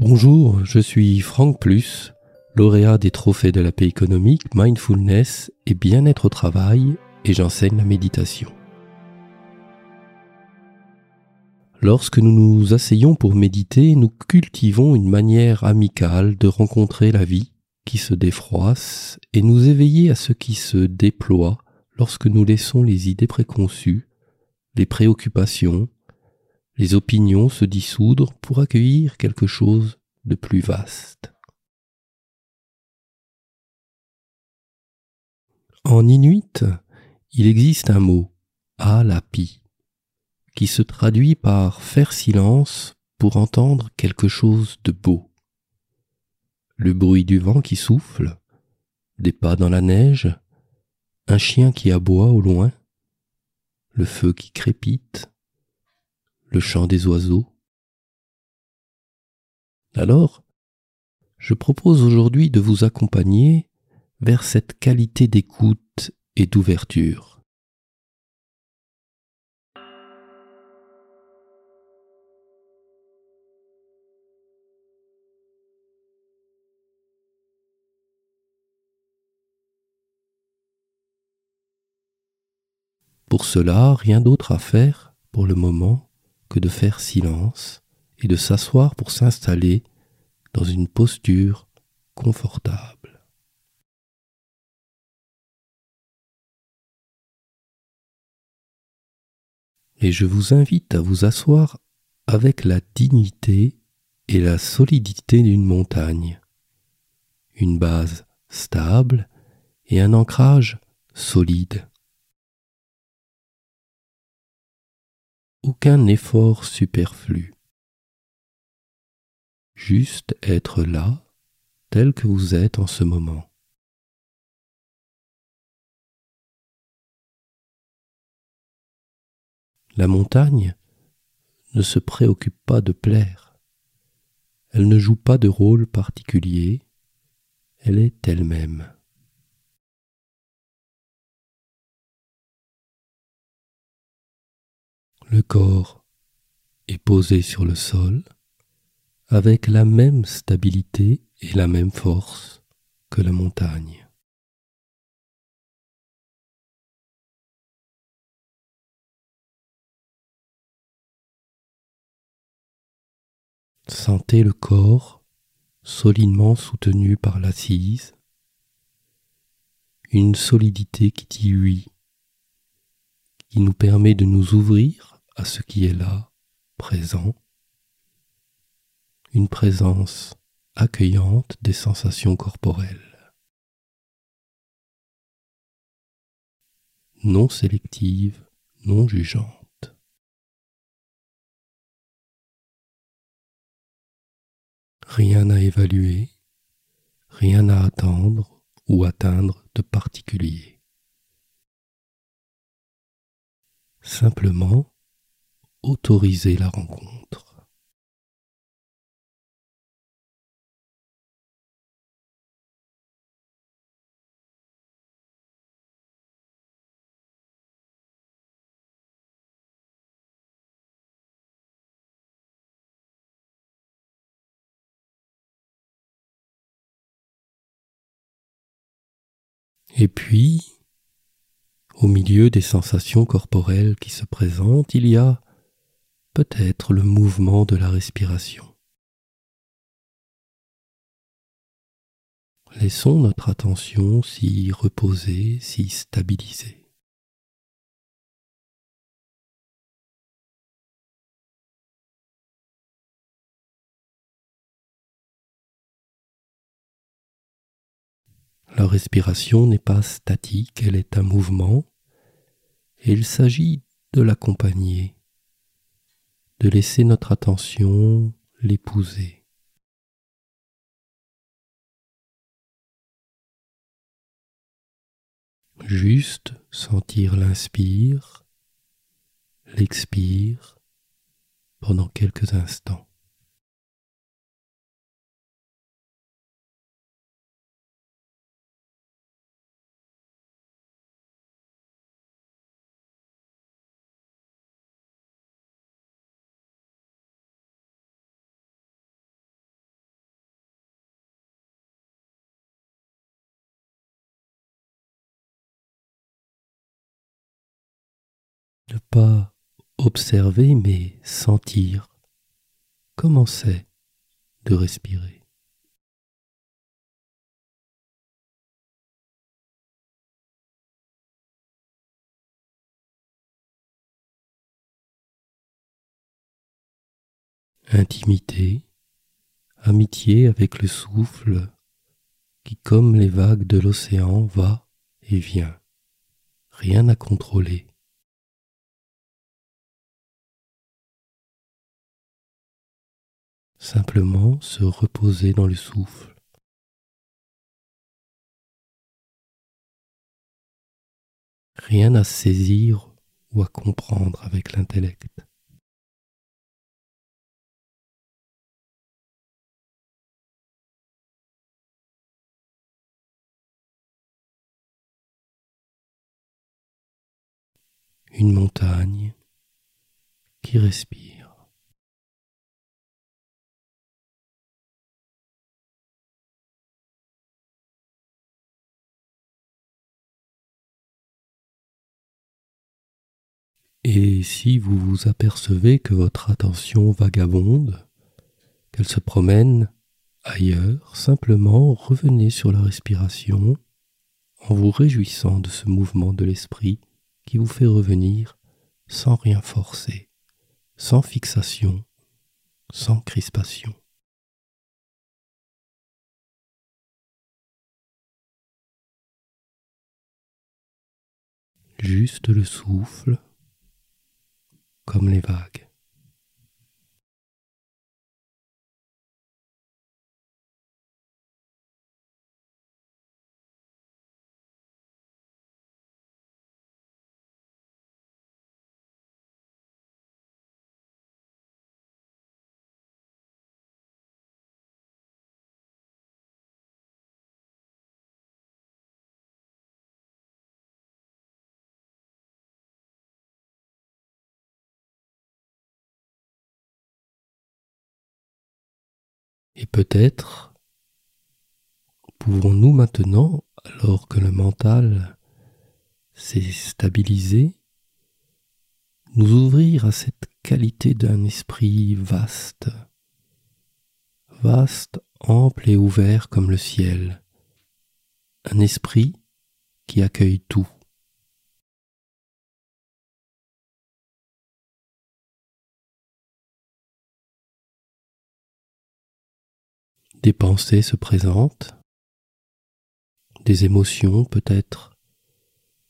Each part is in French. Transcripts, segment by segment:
Bonjour, je suis Franck Plus, lauréat des trophées de la paix économique, mindfulness et bien-être au travail, et j'enseigne la méditation. Lorsque nous nous asseyons pour méditer, nous cultivons une manière amicale de rencontrer la vie qui se défroisse et nous éveiller à ce qui se déploie lorsque nous laissons les idées préconçues, les préoccupations, les opinions se dissoudre pour accueillir quelque chose de plus vaste. En inuit, il existe un mot, alapi, qui se traduit par faire silence pour entendre quelque chose de beau. Le bruit du vent qui souffle, des pas dans la neige, un chien qui aboie au loin, le feu qui crépite, le chant des oiseaux. Alors, je propose aujourd'hui de vous accompagner vers cette qualité d'écoute et d'ouverture. Pour cela, rien d'autre à faire pour le moment que de faire silence et de s'asseoir pour s'installer dans une posture confortable. Et je vous invite à vous asseoir avec la dignité et la solidité d'une montagne, une base stable et un ancrage solide. Aucun effort superflu. Juste être là, tel que vous êtes en ce moment. La montagne ne se préoccupe pas de plaire. Elle ne joue pas de rôle particulier. Elle est elle-même. Le corps est posé sur le sol avec la même stabilité et la même force que la montagne. Sentez le corps solidement soutenu par l'assise, une solidité qui dit oui, qui nous permet de nous ouvrir à ce qui est là, présent, une présence accueillante des sensations corporelles, non sélective, non jugeante. Rien à évaluer, rien à attendre ou atteindre de particulier. Simplement autoriser la rencontre. Et puis, au milieu des sensations corporelles qui se présentent, il y a peut-être le mouvement de la respiration. Laissons notre attention s'y reposer, s'y stabiliser. La respiration n'est pas statique, elle est un mouvement et il s'agit de l'accompagner de laisser notre attention l'épouser. Juste sentir l'inspire, l'expire pendant quelques instants. Pas observer mais sentir comment c'est de respirer? Intimité, amitié avec le souffle qui, comme les vagues de l'océan, va et vient, rien à contrôler. Simplement se reposer dans le souffle. Rien à saisir ou à comprendre avec l'intellect. une montagne qui respire. Et si vous vous apercevez que votre attention vagabonde, qu'elle se promène ailleurs, simplement revenez sur la respiration en vous réjouissant de ce mouvement de l'esprit qui vous fait revenir sans rien forcer, sans fixation, sans crispation. Juste le souffle comme les vagues. Et peut-être pouvons-nous maintenant, alors que le mental s'est stabilisé, nous ouvrir à cette qualité d'un esprit vaste, vaste, ample et ouvert comme le ciel, un esprit qui accueille tout. Des pensées se présentent, des émotions peut-être,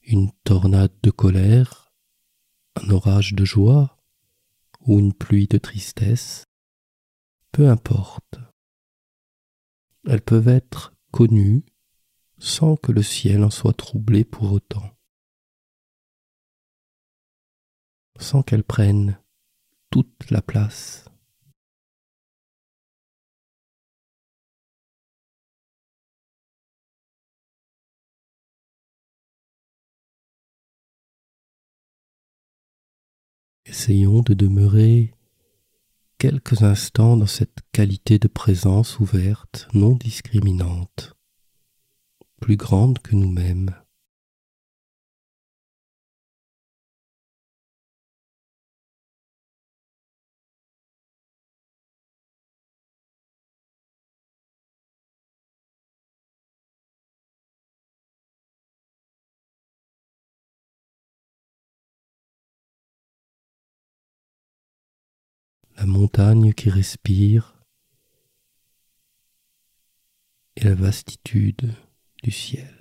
une tornade de colère, un orage de joie. Ou une pluie de tristesse, peu importe. Elles peuvent être connues sans que le ciel en soit troublé pour autant, sans qu'elles prennent toute la place. Essayons de demeurer quelques instants dans cette qualité de présence ouverte, non discriminante, plus grande que nous-mêmes. La montagne qui respire et la vastitude du ciel.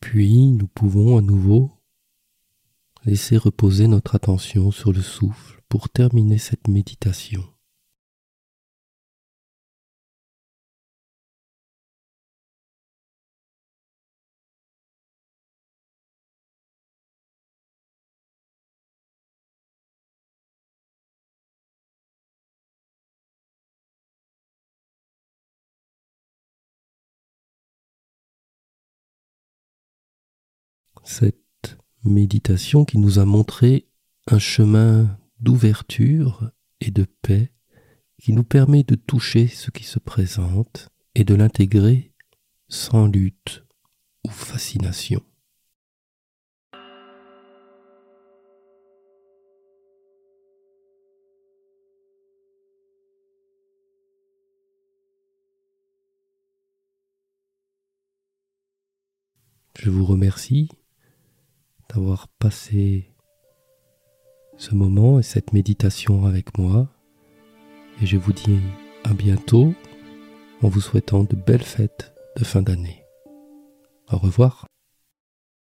Puis nous pouvons à nouveau laisser reposer notre attention sur le souffle pour terminer cette méditation. Cette méditation qui nous a montré un chemin d'ouverture et de paix qui nous permet de toucher ce qui se présente et de l'intégrer sans lutte ou fascination. Je vous remercie d'avoir passé ce moment et cette méditation avec moi. Et je vous dis à bientôt en vous souhaitant de belles fêtes de fin d'année. Au revoir.